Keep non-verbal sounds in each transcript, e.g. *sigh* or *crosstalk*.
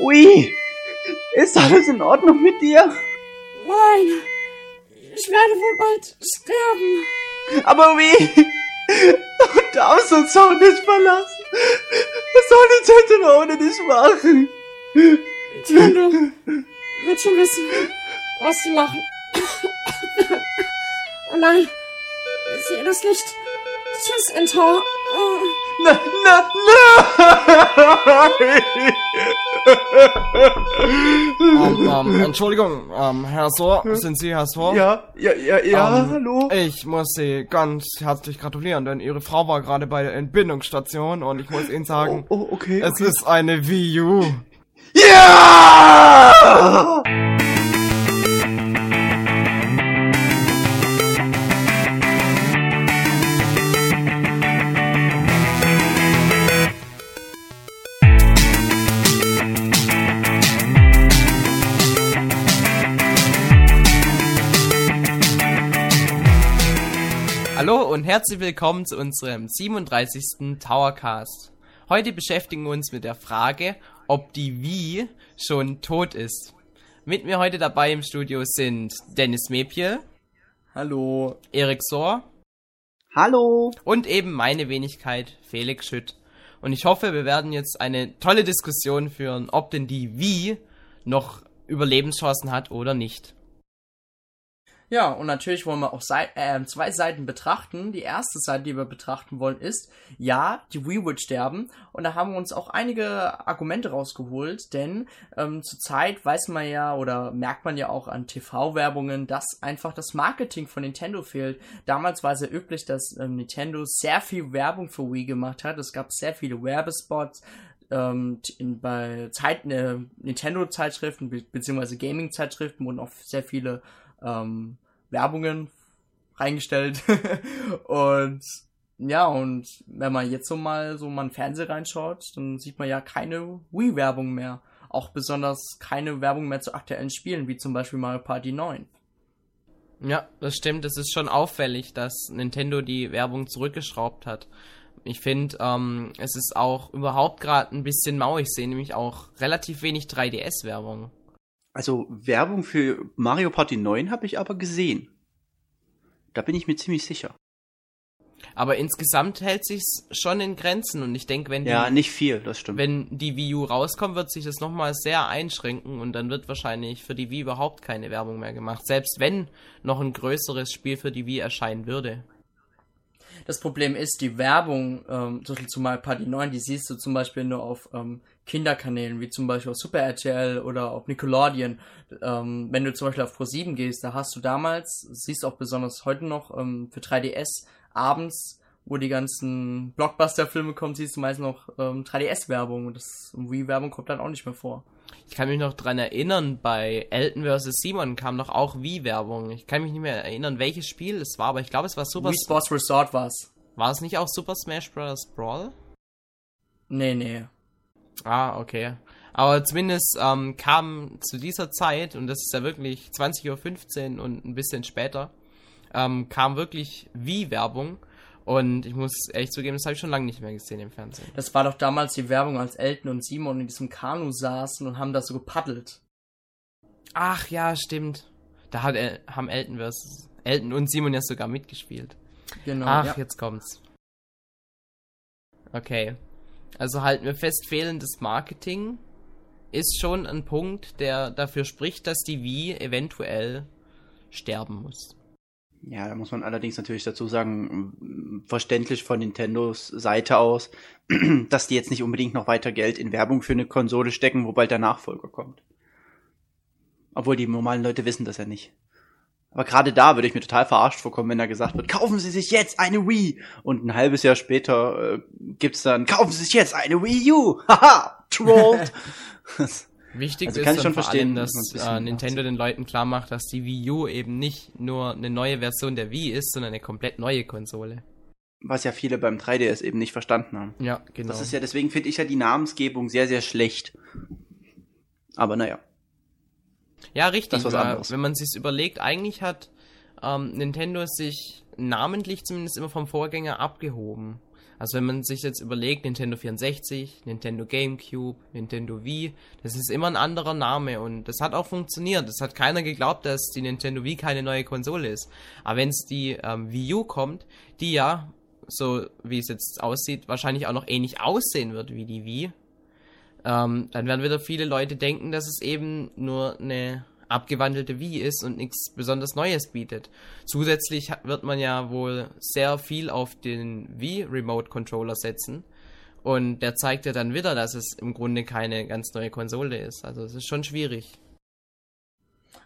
Ui, ist alles in Ordnung mit dir? Nein, ich werde wohl bald sterben. Aber wie? Du darfst uns auch nicht verlassen. Was soll Nintendo ohne dich machen? Nintendo wird schon wissen, was sie machen. Oh nein, ich sehe das Licht. Tschüss, Entor. Oh. Na, na, Ähm, ähm, Entschuldigung, ähm, Herr Sohr, sind Sie Herr Sohr? Ja, ja, ja, ja, Ähm, hallo? Ich muss Sie ganz herzlich gratulieren, denn Ihre Frau war gerade bei der Entbindungsstation und ich muss Ihnen sagen, Oh, oh, okay. es ist eine Wii U. Ja! Hallo herzlich willkommen zu unserem 37. Towercast. Heute beschäftigen wir uns mit der Frage, ob die Wii schon tot ist. Mit mir heute dabei im Studio sind Dennis Mepiel, Hallo. Erik Sohr Hallo? und eben meine Wenigkeit Felix Schütt. Und ich hoffe, wir werden jetzt eine tolle Diskussion führen, ob denn die Wii noch Überlebenschancen hat oder nicht. Ja, und natürlich wollen wir auch Sei äh, zwei Seiten betrachten. Die erste Seite, die wir betrachten wollen, ist, ja, die Wii wird sterben. Und da haben wir uns auch einige Argumente rausgeholt, denn ähm, zurzeit weiß man ja oder merkt man ja auch an TV-Werbungen, dass einfach das Marketing von Nintendo fehlt. Damals war es ja üblich, dass ähm, Nintendo sehr viel Werbung für Wii gemacht hat. Es gab sehr viele Werbespots, ähm, in, bei Zeiten, äh, Nintendo-Zeitschriften be beziehungsweise Gaming-Zeitschriften wurden auch sehr viele ähm, Werbungen reingestellt. *laughs* und ja, und wenn man jetzt so mal so mal in den Fernseher reinschaut, dann sieht man ja keine Wii-Werbung mehr. Auch besonders keine Werbung mehr zu aktuellen Spielen, wie zum Beispiel Mario Party 9. Ja, das stimmt. Es ist schon auffällig, dass Nintendo die Werbung zurückgeschraubt hat. Ich finde, ähm, es ist auch überhaupt gerade ein bisschen mau. Ich sehe nämlich auch relativ wenig 3DS-Werbung. Also Werbung für Mario Party 9 habe ich aber gesehen. Da bin ich mir ziemlich sicher. Aber insgesamt hält sich's schon in Grenzen und ich denke, wenn die, Ja, nicht viel, das stimmt. wenn die Wii U rauskommt, wird sich das nochmal sehr einschränken und dann wird wahrscheinlich für die Wii überhaupt keine Werbung mehr gemacht. Selbst wenn noch ein größeres Spiel für die Wii erscheinen würde. Das Problem ist, die Werbung, ähm, zum Beispiel zu Mario Party 9, die siehst du zum Beispiel nur auf ähm, Kinderkanälen, wie zum Beispiel auf Super RTL oder auf Nickelodeon. Ähm, wenn du zum Beispiel auf Pro7 gehst, da hast du damals, siehst auch besonders heute noch ähm, für 3DS abends, wo die ganzen Blockbuster-Filme kommen, siehst du meist noch ähm, 3DS-Werbung und das Wii-Werbung kommt dann auch nicht mehr vor. Ich kann mich noch dran erinnern, bei Elton vs. Simon kam doch auch Wii-Werbung. Ich kann mich nicht mehr erinnern, welches Spiel es war, aber ich glaube, es war Super... Wii Sports Resort war's. War es nicht auch Super Smash Bros. Brawl? Nee, nee. Ah, okay. Aber zumindest ähm, kam zu dieser Zeit, und das ist ja wirklich 20.15 Uhr und ein bisschen später, ähm, kam wirklich Wii-Werbung. Und ich muss ehrlich zugeben, das habe ich schon lange nicht mehr gesehen im Fernsehen. Das war doch damals die Werbung, als Elton und Simon in diesem Kanu saßen und haben da so gepaddelt. Ach ja, stimmt. Da hat, El haben Elton, versus, Elton und Simon ja sogar mitgespielt. Genau. Ach, ja. jetzt kommt's. Okay. Also halten wir fest, fehlendes Marketing ist schon ein Punkt, der dafür spricht, dass die Wii eventuell sterben muss. Ja, da muss man allerdings natürlich dazu sagen, verständlich von Nintendos Seite aus, *clears throat* dass die jetzt nicht unbedingt noch weiter Geld in Werbung für eine Konsole stecken, wo bald der Nachfolger kommt. Obwohl die normalen Leute wissen das ja nicht. Aber gerade da würde ich mir total verarscht vorkommen, wenn da gesagt wird, kaufen Sie sich jetzt eine Wii! Und ein halbes Jahr später äh, gibt's dann, kaufen Sie sich jetzt eine Wii U! *laughs* Haha! Trolled! *laughs* *laughs* Wichtig Also ist kann ich schon verstehen, allem, dass äh, Nintendo den Leuten klar macht, dass die Wii U eben nicht nur eine neue Version der Wii ist, sondern eine komplett neue Konsole. Was ja viele beim 3DS eben nicht verstanden haben. Ja, genau. Das ist ja, deswegen finde ich ja die Namensgebung sehr, sehr schlecht. Aber naja. Ja, richtig. Das ist was anderes. wenn man sich's überlegt, eigentlich hat ähm, Nintendo sich namentlich zumindest immer vom Vorgänger abgehoben. Also wenn man sich jetzt überlegt, Nintendo 64, Nintendo GameCube, Nintendo Wii, das ist immer ein anderer Name und das hat auch funktioniert. Es hat keiner geglaubt, dass die Nintendo Wii keine neue Konsole ist. Aber wenn es die ähm, Wii U kommt, die ja, so wie es jetzt aussieht, wahrscheinlich auch noch ähnlich aussehen wird wie die Wii, ähm, dann werden wieder viele Leute denken, dass es eben nur eine abgewandelte Wii ist und nichts besonders Neues bietet. Zusätzlich wird man ja wohl sehr viel auf den Wii Remote Controller setzen. Und der zeigt ja dann wieder, dass es im Grunde keine ganz neue Konsole ist. Also es ist schon schwierig.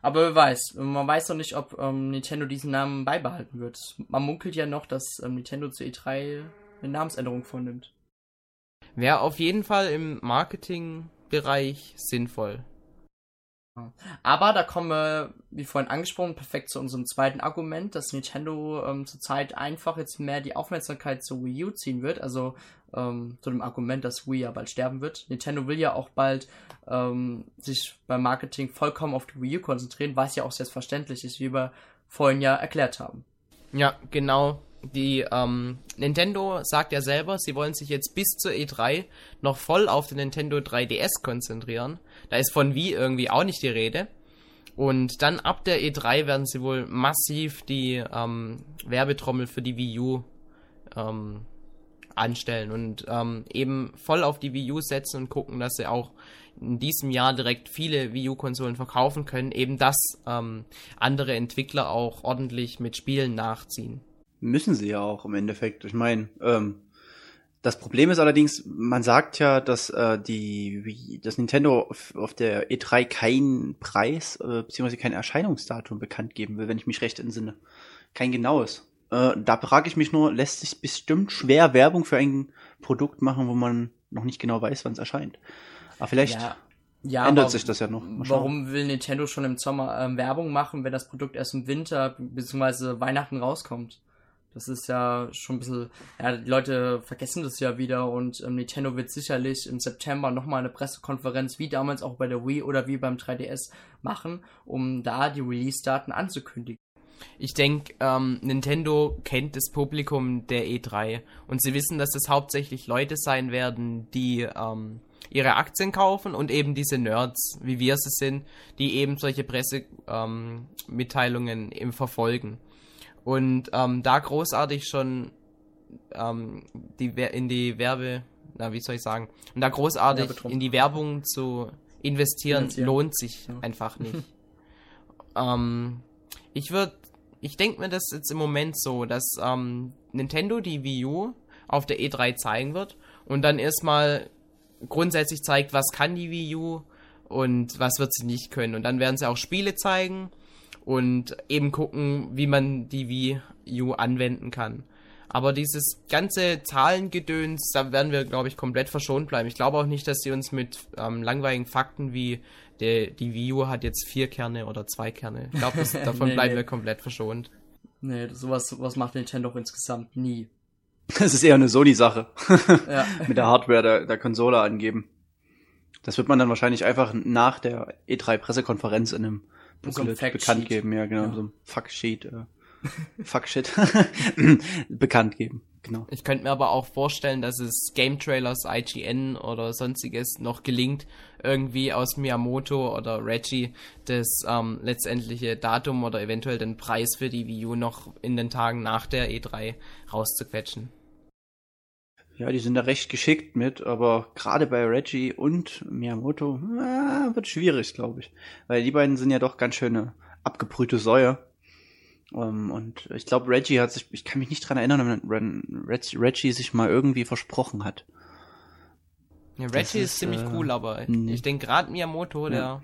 Aber wer weiß, man weiß noch nicht, ob ähm, Nintendo diesen Namen beibehalten wird. Man munkelt ja noch, dass ähm, Nintendo zu E3 eine Namensänderung vornimmt. Wäre auf jeden Fall im Marketingbereich sinnvoll. Aber da kommen wir, wie vorhin angesprochen, perfekt zu unserem zweiten Argument, dass Nintendo ähm, zurzeit einfach jetzt mehr die Aufmerksamkeit zur Wii U ziehen wird. Also ähm, zu dem Argument, dass Wii ja bald sterben wird. Nintendo will ja auch bald ähm, sich beim Marketing vollkommen auf die Wii U konzentrieren, was ja auch selbstverständlich ist, wie wir vorhin ja erklärt haben. Ja, genau die ähm, Nintendo sagt ja selber, sie wollen sich jetzt bis zur E3 noch voll auf den Nintendo 3DS konzentrieren. Da ist von Wii irgendwie auch nicht die Rede. Und dann ab der E3 werden sie wohl massiv die ähm, Werbetrommel für die Wii U ähm, anstellen und ähm, eben voll auf die Wii U setzen und gucken, dass sie auch in diesem Jahr direkt viele Wii U-Konsolen verkaufen können, eben dass ähm, andere Entwickler auch ordentlich mit Spielen nachziehen. Müssen sie ja auch im Endeffekt. Ich meine, ähm, das Problem ist allerdings, man sagt ja, dass äh, die, wie, das Nintendo auf, auf der E3 keinen Preis äh, bzw. kein Erscheinungsdatum bekannt geben will, wenn ich mich recht entsinne. Kein genaues. Äh, da frage ich mich nur, lässt sich bestimmt schwer Werbung für ein Produkt machen, wo man noch nicht genau weiß, wann es erscheint. Aber vielleicht Ja, ja, ändert aber sich das ja noch. Warum will Nintendo schon im Sommer ähm, Werbung machen, wenn das Produkt erst im Winter bzw. Weihnachten rauskommt? Das ist ja schon ein bisschen, ja, die Leute vergessen das ja wieder und ähm, Nintendo wird sicherlich im September nochmal eine Pressekonferenz, wie damals auch bei der Wii oder wie beim 3DS, machen, um da die Release-Daten anzukündigen. Ich denke, ähm, Nintendo kennt das Publikum der E3 und sie wissen, dass es hauptsächlich Leute sein werden, die ähm, ihre Aktien kaufen und eben diese Nerds, wie wir es sind, die eben solche Pressemitteilungen ähm, eben verfolgen. Und ähm, da großartig schon ähm, die, in die Werbe, na, wie soll ich sagen, und da großartig in die Werbung zu investieren, Finanzieren. lohnt sich Ja. einfach nicht. *laughs* ähm, ich würde, ich denke mir das jetzt im Moment so, dass ähm, Nintendo die Wii U auf der E3 zeigen wird und dann erstmal grundsätzlich zeigt, was kann die Wii U und was wird sie nicht können. Und dann werden sie auch Spiele zeigen und eben gucken, wie man die Wii U anwenden kann. Aber dieses ganze Zahlengedöns, da werden wir, glaube ich, komplett verschont bleiben. Ich glaube auch nicht, dass sie uns mit ähm, langweiligen Fakten wie der, die Wii U hat jetzt vier Kerne oder zwei Kerne. Ich glaube, *laughs* davon Nee, bleiben nee. wir komplett verschont. Nee, sowas, sowas macht Nintendo insgesamt nie. *laughs* Das ist eher eine Sony-Sache. Ja. *laughs* Mit der Hardware der, der Konsole angeben. Das wird man dann wahrscheinlich einfach nach der E3-Pressekonferenz in einem So Booklet Fact-Sheet. bekannt geben. Ja, genau, Ja. so ein Fuck-Sheet. Äh, *laughs* Fuck-Shit. *laughs* bekannt geben, genau. Ich könnte mir aber auch vorstellen, dass es Game Trailers, IGN oder sonstiges noch gelingt, irgendwie aus Miyamoto oder Reggie das ähm, letztendliche Datum oder eventuell den Preis für die Wii U noch in den Tagen nach der E3 rauszuquetschen. Ja, die sind da recht geschickt mit, aber gerade bei Reggie und Miyamoto äh, wird schwierig, glaube ich. Weil die beiden sind ja doch ganz schöne abgebrühte Säue. Ähm, und ich glaube, Reggie hat sich, ich kann mich nicht dran erinnern, wenn Reg- Reggie sich mal irgendwie versprochen hat. Ja, Reggie ist, ist, ziemlich äh, cool, aber nee. ich denke gerade Miyamoto, der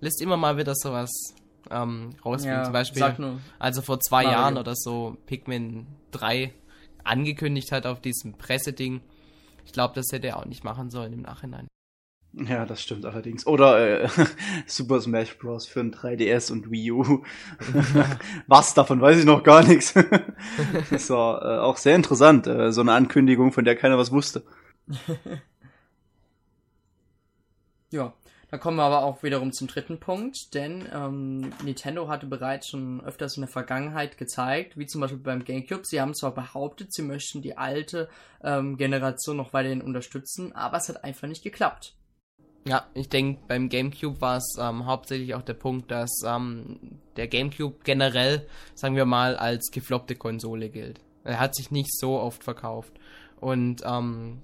lässt immer mal wieder sowas ähm, rausbringen. Ja, Zum Beispiel, sag nur. also vor zwei Mario. Jahren oder so Pikmin 3 angekündigt hat auf diesem Presseding. Ich glaube, das hätte er auch nicht machen sollen im Nachhinein. Ja, das stimmt allerdings. Oder äh, *laughs* Super Smash Bros. für ein 3DS und Wii U. *laughs* Was davon weiß ich noch gar nichts. *laughs* das war äh, auch sehr interessant, äh, so eine Ankündigung, von der keiner was wusste. Ja, Da kommen wir aber auch wiederum zum dritten Punkt, denn ähm, Nintendo hatte bereits schon öfters in der Vergangenheit gezeigt, wie zum Beispiel beim GameCube, sie haben zwar behauptet, sie möchten die alte ähm, Generation noch weiterhin unterstützen, aber es hat einfach nicht geklappt. Ja, ich denke, beim GameCube war es ähm, hauptsächlich auch der Punkt, dass ähm, der GameCube generell, sagen wir mal, als gefloppte Konsole gilt. Er hat sich nicht so oft verkauft. Und ähm,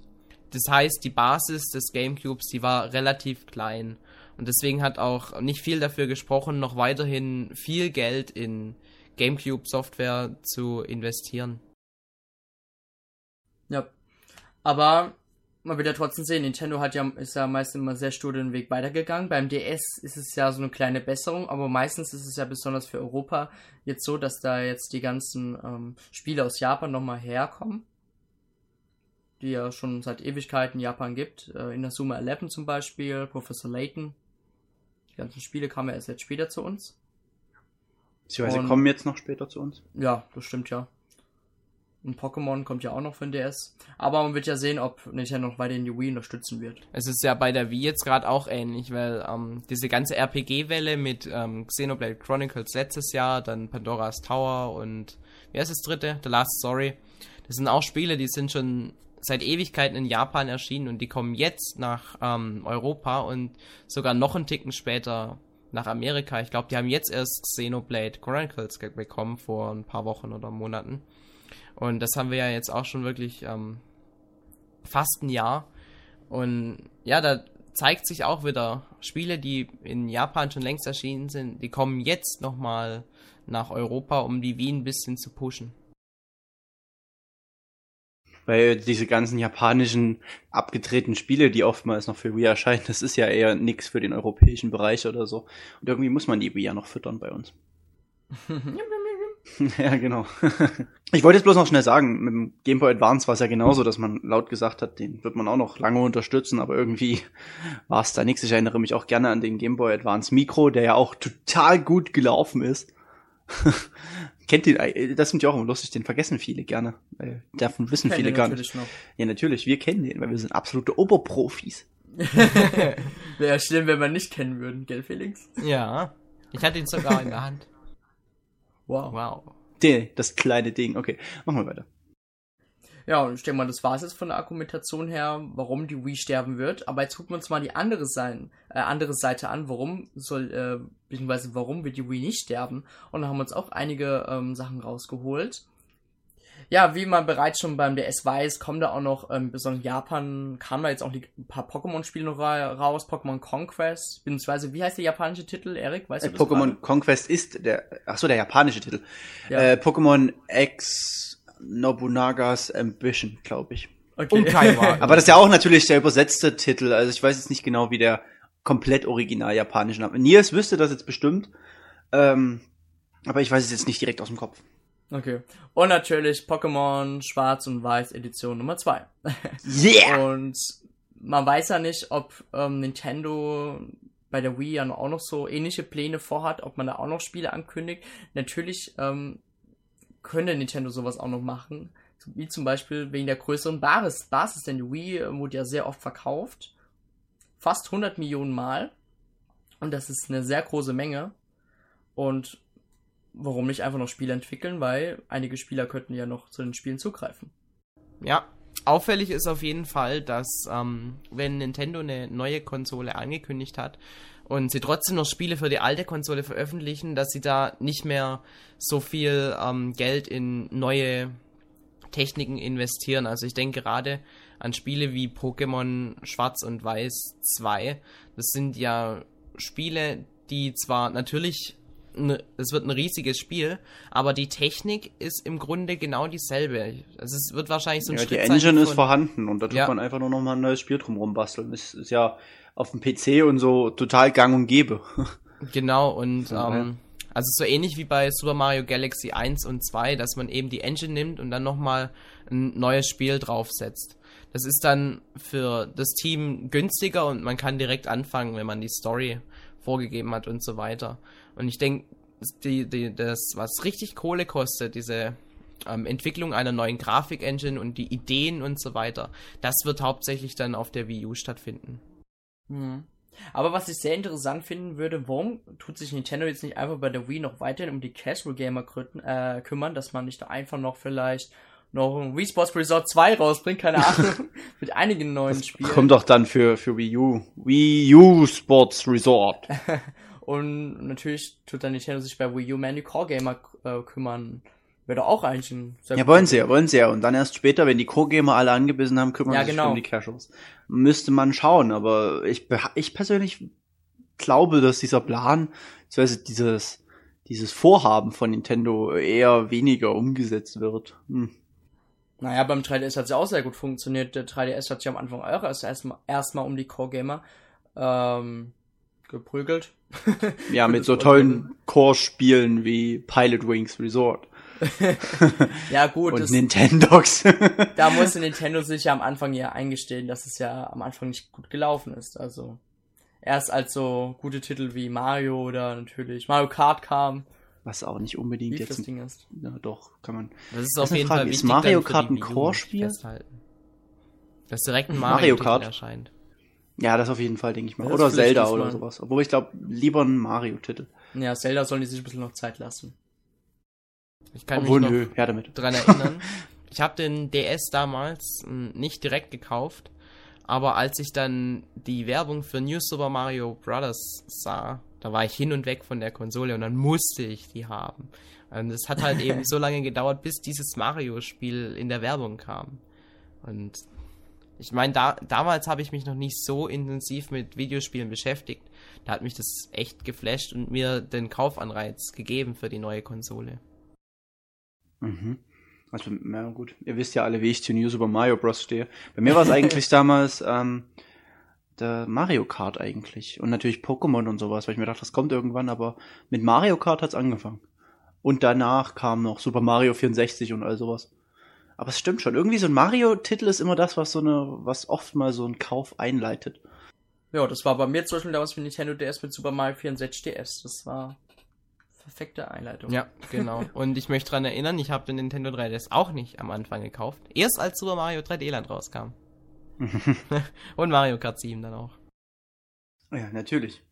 das heißt, die Basis des GameCubes, die war relativ klein. Und deswegen hat auch nicht viel dafür gesprochen, noch weiterhin viel Geld in GameCube-Software zu investieren. Ja. Aber man wird ja trotzdem sehen, Nintendo hat ja, ist ja meist immer sehr stur den Weg weitergegangen. Beim DS ist es ja so eine kleine Besserung, aber meistens ist es ja besonders für Europa jetzt so, dass da jetzt die ganzen ähm, Spiele aus Japan nochmal herkommen. Die ja schon seit Ewigkeiten Japan gibt. Äh, in der Suma 11 zum Beispiel, Professor Layton. Die ganzen Spiele kamen ja erst jetzt später zu uns. Beziehungsweise Und- kommen jetzt noch später zu uns. Ja, das stimmt ja. Und Pokémon kommt ja auch noch für den DS. Aber man wird ja sehen, ob Nintendo noch weiterhin die Wii unterstützen wird. Es ist ja bei der Wii jetzt gerade auch ähnlich, weil ähm, diese ganze RPG-Welle mit ähm, Xenoblade Chronicles letztes Jahr, dann Pandora's Tower und wie heißt das dritte? The Last Story. Das sind auch Spiele, die sind schon seit Ewigkeiten in Japan erschienen und die kommen jetzt nach ähm, Europa und sogar noch einen Ticken später nach Amerika. Ich glaube, die haben jetzt erst Xenoblade Chronicles bekommen vor ein paar Wochen oder Monaten. Und das haben wir ja jetzt auch schon wirklich ähm, fast ein Jahr. Und ja, da zeigt sich auch wieder Spiele, die in Japan schon längst erschienen sind, die kommen jetzt nochmal nach Europa, um die Wii ein bisschen zu pushen. Weil diese ganzen japanischen abgedrehten Spiele, die oftmals noch für Wii erscheinen, das ist ja eher nix für den europäischen Bereich oder so. Und irgendwie muss man die Wii ja noch füttern bei uns. *laughs* ja, genau. ich wollte jetzt bloß noch schnell sagen, mit dem Game Boy Advance war es ja genauso, dass man laut gesagt hat, den wird man auch noch lange unterstützen, aber irgendwie war es da nichts. Ich erinnere mich auch gerne an den Game Boy Advance Micro, der ja auch total gut gelaufen ist. *laughs* Kennt den, äh, das finde ich auch immer lustig, den vergessen viele gerne. Weil davon wissen viele ihr gar nicht. natürlich noch. Ja, natürlich, wir kennen den, weil wir sind absolute Oberprofis. *laughs* Wäre schlimm, wenn wir nicht kennen würden, gell, Felix? Ja, ich hatte ihn sogar in der Hand. Wow. Wow. Den, das kleine Ding. Okay, machen wir weiter. Ja, und ich denke mal, das war es jetzt von der Argumentation her, warum die Wii sterben wird. Aber jetzt gucken wir uns mal die andere, Seite, äh, andere Seite an, warum soll, äh, beziehungsweise warum wird die Wii nicht sterben. Und da haben wir uns auch einige ähm, Sachen rausgeholt. Ja, wie man bereits schon beim DS weiß, kommen da auch noch, ähm, besonders in Japan, kamen da jetzt auch ein paar Pokémon-Spiele noch ra raus, Pokémon Conquest, beziehungsweise, wie heißt der japanische Titel, Erik? Weißt Äh, du das Pokémon? Conquest ist der, ach so, der japanische Titel. Ja. Äh, Pokémon X Nobunagas Ambition, glaube ich. Okay. Und Kaiwa. *laughs* Aber das ist ja auch natürlich der übersetzte Titel. Also ich weiß jetzt nicht genau, wie der komplett original japanische Name. Niers wüsste das jetzt bestimmt. Ähm, aber ich weiß es jetzt nicht direkt aus dem Kopf. Okay. Und natürlich Pokémon Schwarz und Weiß Edition Nummer 2. *laughs* Yeah! Und man weiß ja nicht, ob ähm, Nintendo bei der Wii ja auch noch so ähnliche Pläne vorhat, ob man da auch noch Spiele ankündigt. Natürlich ähm, könnte Nintendo sowas auch noch machen. Wie zum Beispiel wegen der größeren Basis. Basis, denn die Wii äh, wurde ja sehr oft verkauft. Fast 100 Millionen Mal. Und das ist eine sehr große Menge. Und warum nicht einfach noch Spiele entwickeln, weil einige Spieler könnten ja noch zu den Spielen zugreifen. Ja, auffällig ist auf jeden Fall, dass ähm, wenn Nintendo eine neue Konsole angekündigt hat und sie trotzdem noch Spiele für die alte Konsole veröffentlichen, dass sie da nicht mehr so viel ähm, Geld in neue Techniken investieren. Also ich denke gerade an Spiele wie Pokémon Schwarz und Weiß 2. Das sind ja Spiele, die zwar natürlich es wird ein riesiges Spiel, aber die Technik ist im Grunde genau dieselbe. Also es wird wahrscheinlich so ein Ja, die Schriftzeichen Engine ist vorhanden und da tut Ja. man einfach nur noch mal ein neues Spiel drum rumbasteln. Das ist ja auf dem PC und so total gang und gäbe. Genau, und Ja, ähm, also so ähnlich wie bei Super Mario Galaxy 1 und 2, dass man eben die Engine nimmt und dann nochmal ein neues Spiel draufsetzt. Das ist dann für das Team günstiger und man kann direkt anfangen, wenn man die Story vorgegeben hat und so weiter. Und ich denke, die, die, das, was richtig Kohle kostet, diese ähm, Entwicklung einer neuen Grafik-Engine und die Ideen und so weiter, das wird hauptsächlich dann auf der Wii U stattfinden. Mhm. Aber was ich sehr interessant finden würde, warum tut sich Nintendo jetzt nicht einfach bei der Wii noch weiterhin um die Casual Gamer äh, kümmern, dass man nicht einfach noch vielleicht noch ein Wii Sports Resort 2 rausbringt, keine *laughs* Ahnung, mit einigen neuen Spielen. Kommt doch dann für, für Wii U. Wii U Sports Resort. *laughs* Und natürlich tut dann Nintendo sich bei Wii U die Core Gamer äh, kümmern. Wäre doch auch eigentlich ein sehr Ja, wollen sie ja, wollen sie ja. Und dann erst später, wenn die Core-Gamer alle angebissen haben, kümmern Ja, sich genau. um die Casuals. Müsste man schauen, aber ich, ich persönlich glaube, dass dieser Plan, beziehungsweise dieses, dieses Vorhaben von Nintendo eher weniger umgesetzt wird. Hm. Naja, beim 3DS hat es ja auch sehr gut funktioniert. Der 3DS hat sich am Anfang auch erst erstmal erstmal um die Core Gamer ähm, geprügelt. *laughs* Ja, mit so tollen Core-Spielen wie Pilot Wings Resort *laughs* Ja, gut, und das, Nintendogs. *laughs* da musste Nintendo sich ja am Anfang ja eingestehen, dass es ja am Anfang nicht gut gelaufen ist. Also erst als so gute Titel wie Mario oder natürlich Mario Kart kam, Was auch nicht unbedingt das jetzt. Ding ist. Ja, doch, kann man. Das ist Das auf ist jeden Frage, Fall ist wichtig. Mario dann für Kart ein Core-Spiel? Dass direkt ein Mario Mario, Kart? erscheint. Ja, das auf jeden Fall, denke ich mal. Das Oder Zelda oder sowas. Obwohl ich glaube, lieber ein Mario-Titel. Ja, Zelda sollen die sich ein bisschen noch Zeit lassen. Ich kann Obwohl, mich noch nö, her damit. dran erinnern. *laughs* ich habe den DS damals mh, nicht direkt gekauft, aber als ich dann die Werbung für New Super Mario Bros. sah, da war ich hin und weg von der Konsole und dann musste ich die haben. Und es hat halt eben *laughs* so lange gedauert, bis dieses Mario-Spiel in der Werbung kam. Und ich meine, da, damals habe ich mich noch nicht so intensiv mit Videospielen beschäftigt. Da hat mich das echt geflasht und mir den Kaufanreiz gegeben für die neue Konsole. Mhm. Also, na gut, ihr wisst ja alle, wie ich zu New Super Mario Bros. stehe. Bei mir war es eigentlich *laughs* damals ähm, der Mario Kart eigentlich. Und natürlich Pokémon und sowas, weil ich mir dachte, das kommt irgendwann, aber mit Mario Kart hat's angefangen. Und danach kam noch Super Mario 64 und all sowas. Aber es stimmt schon, irgendwie so ein Mario-Titel ist immer das, was so eine, was oft mal so einen Kauf einleitet. Ja, das war bei mir zum Beispiel damals mit Nintendo DS mit Super Mario 64 DS. Das war perfekte Einleitung. Ja, genau. *laughs* Und ich möchte dran erinnern, ich habe den Nintendo 3DS auch nicht am Anfang gekauft. Erst als Super Mario 3D Land rauskam. *laughs* Und Mario Kart 7 dann auch. Ja, natürlich.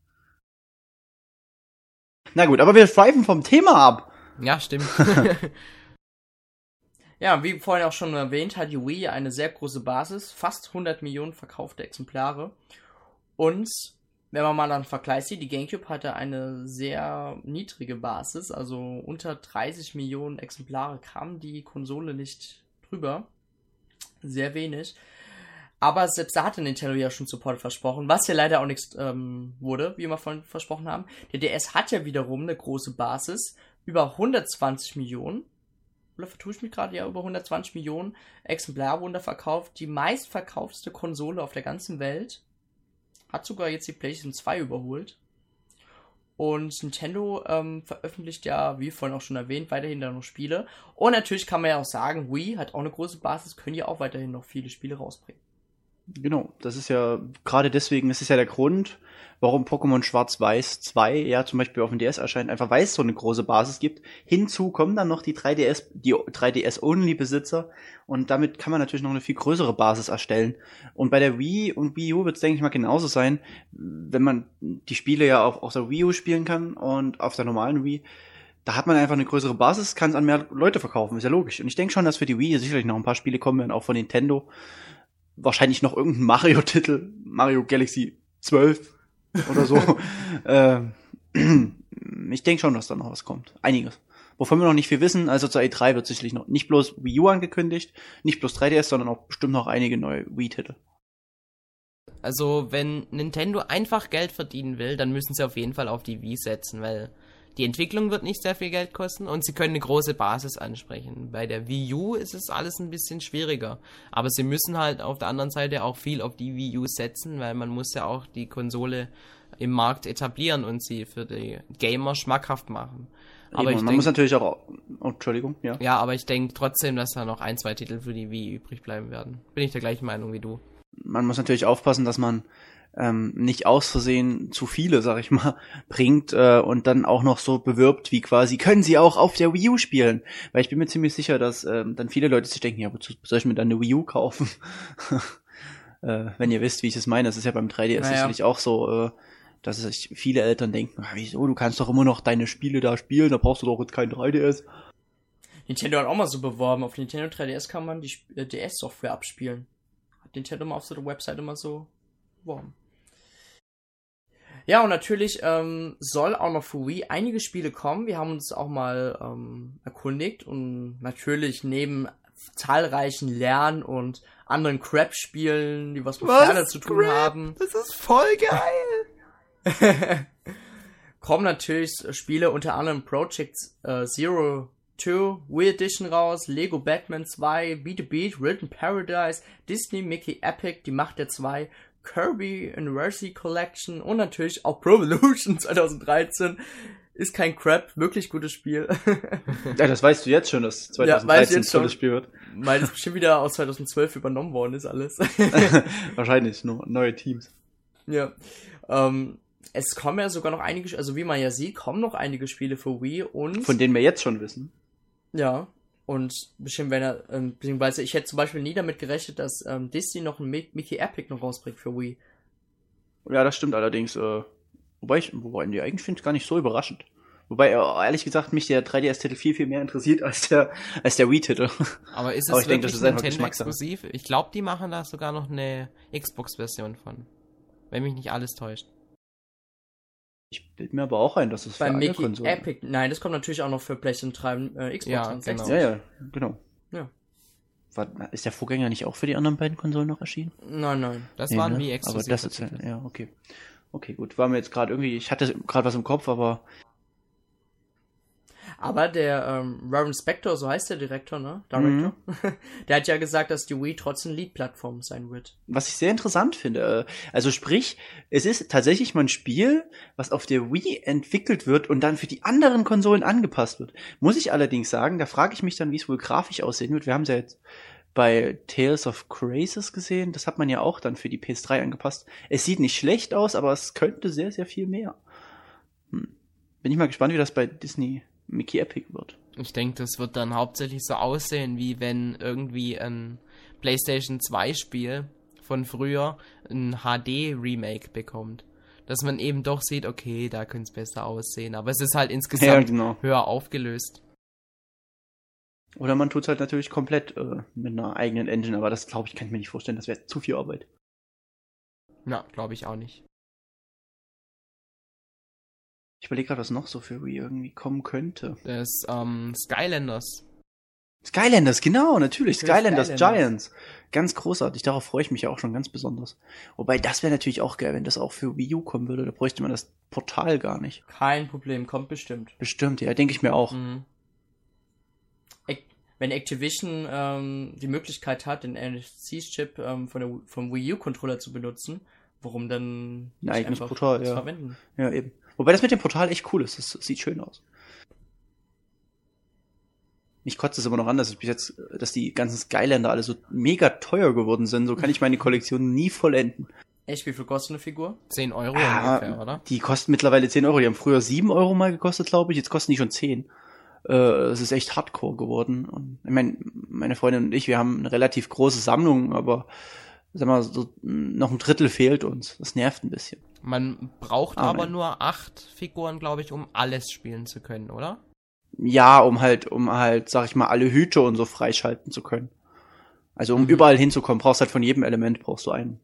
Na gut, aber wir schweifen vom Thema ab. Ja, stimmt. *laughs* Ja, wie vorhin auch schon erwähnt, hat die Wii eine sehr große Basis, fast 100 Millionen verkaufte Exemplare. Und wenn man mal einen Vergleich sieht, die GameCube hatte eine sehr niedrige Basis, also unter 30 Millionen Exemplare kam die Konsole nicht drüber. Sehr wenig. Aber selbst da hatte Nintendo ja schon Support versprochen, was ja leider auch nichts ähm, wurde, wie wir vorhin versprochen haben. Der DS hat ja wiederum eine große Basis, über 120 Millionen oder vertue ich mich gerade, ja, über 120 Millionen Exemplare wurden da verkauft. Die meistverkaufteste Konsole auf der ganzen Welt. Hat sogar jetzt die PlayStation 2 überholt. Und Nintendo ähm, veröffentlicht ja, wie vorhin auch schon erwähnt, weiterhin da noch Spiele. Und natürlich kann man ja auch sagen, Wii hat auch eine große Basis, können ja auch weiterhin noch viele Spiele rausbringen. Genau, das ist ja gerade deswegen, das ist ja der Grund, warum Pokémon Schwarz-Weiß 2 ja zum Beispiel auf dem DS erscheint, einfach weil es so eine große Basis gibt. Hinzu kommen dann noch die 3DS, die 3DS-Only-Besitzer und damit kann man natürlich noch eine viel größere Basis erstellen. Und bei der Wii und Wii U wird es, denke ich mal, genauso sein, wenn man die Spiele ja auch auf der Wii U spielen kann und auf der normalen Wii. Da hat man einfach eine größere Basis, kann es an mehr Leute verkaufen, ist ja logisch. Und ich denke schon, dass für die Wii sicherlich noch ein paar Spiele kommen werden, auch von Nintendo wahrscheinlich noch irgendein Mario-Titel, Mario Galaxy 12 oder so. *laughs* ähm, *clears throat* ich denke schon, dass da noch was kommt. Einiges. Wovon wir noch nicht viel wissen, also zur E3 wird sicherlich noch nicht bloß Wii U angekündigt, nicht bloß 3DS, sondern auch bestimmt noch einige neue Wii-Titel. Also, wenn Nintendo einfach Geld verdienen will, dann müssen sie auf jeden Fall auf die Wii setzen, weil die Entwicklung wird nicht sehr viel Geld kosten und sie können eine große Basis ansprechen. Bei der Wii U ist es alles ein bisschen schwieriger. Aber sie müssen halt auf der anderen Seite auch viel auf die Wii U setzen, weil man muss ja auch die Konsole im Markt etablieren und sie für die Gamer schmackhaft machen. Aber Eben, ich man muss denk, natürlich auch, oh, Entschuldigung, ja. ja, aber ich denke trotzdem, dass da noch ein, zwei Titel für die Wii übrig bleiben werden. Bin ich der gleichen Meinung wie du. man muss natürlich aufpassen, dass man ähm, nicht aus Versehen zu viele, sag ich mal, *laughs* bringt äh, und dann auch noch so bewirbt, wie quasi, können sie auch auf der Wii U spielen? Weil ich bin mir ziemlich sicher, dass ähm, dann viele Leute sich denken, ja, wozu soll ich mir dann eine Wii U kaufen? *laughs* Äh, wenn ihr wisst, wie ich es meine, das ist ja beim 3DS Naja. sicherlich auch so, äh, dass sich viele Eltern denken, ah, wieso, du kannst doch immer noch deine Spiele da spielen, da brauchst du doch jetzt kein 3DS. Nintendo hat auch mal so beworben, auf Nintendo 3DS kann man die äh, DS-Software abspielen. Hat Nintendo mal auf so der Website immer so beworben. Ja, und natürlich ähm, soll auch noch für Wii einige Spiele kommen. Wir haben uns auch mal ähm, erkundigt und natürlich neben zahlreichen Lern- und anderen Crap-Spielen, die was mit Ferne zu tun haben, Das ist voll geil. *laughs* kommen natürlich Spiele unter anderem Project äh, Zero 2, Wii Edition raus, Lego Batman 2, Beat the Beat, Written Paradise, Disney Mickey Epic, Die Macht der Zwei, Kirby University Collection und natürlich auch Pro Evolution *laughs* 2013. Ist kein Crap, wirklich gutes Spiel. *laughs* Ja, das weißt du jetzt schon, dass Ja, weiß 2013 ich ein tolles Spiel wird. Weil es bestimmt wieder aus 2012 übernommen worden ist alles. *laughs* Wahrscheinlich, nur neue Teams. Ja. Ähm, es kommen ja sogar noch einige, also wie man ja sieht, kommen noch einige Spiele für Wii und. Von denen wir jetzt schon wissen. ja. Und bestimmt, wenn er, ähm, beziehungsweise ich hätte zum Beispiel nie damit gerechnet, dass ähm, Disney noch ein Mi- Mickey Epic noch rausbringt für Wii. Ja, das stimmt allerdings. Äh, wobei ich, wobei, nee, eigentlich finde ich gar nicht so überraschend. Wobei, äh, ehrlich gesagt, mich der 3DS-Titel viel, viel mehr interessiert als der, als der Wii-Titel. Aber ist *laughs* es Aber ich wirklich denke, das ist einfach exklusiv? Ich glaube, die machen da sogar noch eine Xbox-Version von. Wenn mich nicht alles täuscht. Ich bild mir aber auch ein, dass es für Bei alle Mickey Konsolen. Epic, nein, das kommt natürlich auch noch für PlayStation 3 und äh, Xbox Ja, 360. Ja, ja, genau. Ja. War, ist der Vorgänger nicht auch für die anderen beiden Konsolen noch erschienen? Nein, nein. Das Nee, waren ne? wie Aber exklusiv. das ist ja, ja, okay. Okay, gut. War mir jetzt gerade irgendwie, ich hatte gerade was im Kopf, aber Aber der ähm, Warren Spector, so heißt der Direktor, ne? Director. *laughs* der hat ja gesagt, dass die Wii trotzdem Lead-Plattform sein wird. was ich sehr interessant finde, äh, also sprich, es ist tatsächlich mal ein Spiel, was auf der Wii entwickelt wird und dann für die anderen Konsolen angepasst wird. Muss ich allerdings sagen, da frage ich mich dann, wie es wohl grafisch aussehen wird. Wir haben es ja jetzt bei Tales of Crazes gesehen, das hat man ja auch dann für die PS3 angepasst. Es sieht nicht schlecht aus, aber es könnte sehr, sehr viel mehr. Hm. Bin ich mal gespannt, wie das bei Disney Mickey Epic wird. Ich denke, das wird dann hauptsächlich so aussehen, wie wenn irgendwie ein PlayStation 2 Spiel von früher ein HD-Remake bekommt. Dass man eben doch sieht, okay, da könnte es besser aussehen. Aber es ist halt insgesamt genau. höher aufgelöst. Oder man tut es halt natürlich komplett äh, mit einer eigenen Engine, aber das glaube ich, kann ich mir nicht vorstellen, das wäre zu viel Arbeit. Na, glaube ich auch nicht. Ich überlege gerade, was noch so für Wii irgendwie kommen könnte. Das ähm, Skylanders. Skylanders, genau, natürlich. Skylanders, Skylanders. Giants. Ganz großartig. Darauf freue ich mich ja auch schon ganz besonders. Wobei, das wäre natürlich auch geil, wenn das auch für Wii U kommen würde. Da bräuchte man das Portal gar nicht. Kein Problem, kommt bestimmt. Bestimmt, ja, denke ich mir auch. Mhm. Wenn Activision ähm, die Möglichkeit hat, den NFC-Chip ähm, von der, vom Wii U-Controller zu benutzen, warum dann Ein eigenes einfach Portal, das ja. verwenden? Ja, eben. Wobei das mit dem Portal echt cool ist. Das sieht schön aus. Mich kotzt es immer noch an, dass ich bis jetzt, dass die ganzen Skylander alle so mega teuer geworden sind. So kann ich meine Kollektion nie vollenden. Echt, wie viel kostet eine Figur? 10 Euro Ah, ungefähr, oder? Die kosten mittlerweile 10 Euro. Die haben früher 7 Euro mal gekostet, glaube ich. Jetzt kosten die schon 10. Äh, es ist echt hardcore geworden. Und ich meine, meine Freundin und ich, wir haben eine relativ große Sammlung, aber sag mal, so noch ein Drittel fehlt uns. Das nervt ein bisschen. Man braucht Ah, aber nur acht Figuren, glaube ich, um alles spielen zu können, oder? Ja, um halt, um halt, sag ich mal, alle Hüte und so freischalten zu können. Also um Mhm. überall hinzukommen, brauchst halt von jedem Element brauchst du eine